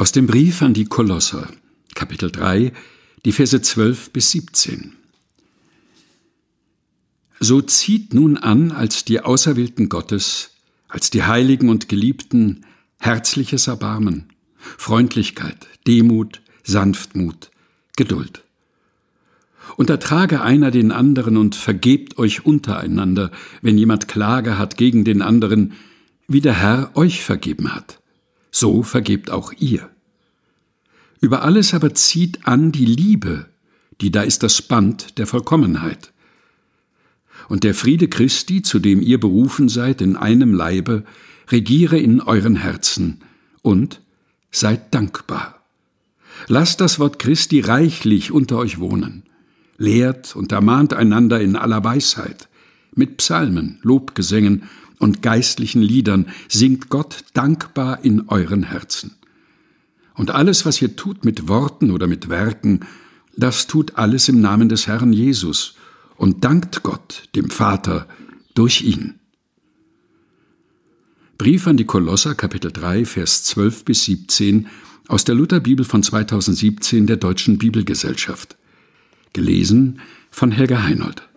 Aus dem Brief an die Kolosser, Kapitel 3, die Verse 12 bis 17. So zieht nun an als die Auserwählten Gottes, als die Heiligen und Geliebten, herzliches Erbarmen, Freundlichkeit, Demut, Sanftmut, Geduld. Untertrage einer den anderen und vergebt euch untereinander, wenn jemand Klage hat gegen den anderen, wie der Herr euch vergeben hat. So vergebt auch ihr. Über alles aber zieht an die Liebe, die da ist das Band der Vollkommenheit. Und der Friede Christi, zu dem ihr berufen seid in einem Leibe, regiere in euren Herzen und seid dankbar. Lasst das Wort Christi reichlich unter euch wohnen. Lehrt und ermahnt einander in aller Weisheit. Mit Psalmen, Lobgesängen und geistlichen Liedern singt Gott dankbar in euren Herzen. Und alles, was ihr tut mit Worten oder mit Werken, das tut alles im Namen des Herrn Jesus und dankt Gott, dem Vater, durch ihn. Brief an die Kolosser, Kapitel 3, Vers 12 bis 17 aus der Lutherbibel von 2017 der Deutschen Bibelgesellschaft. Gelesen von Helga Heinold.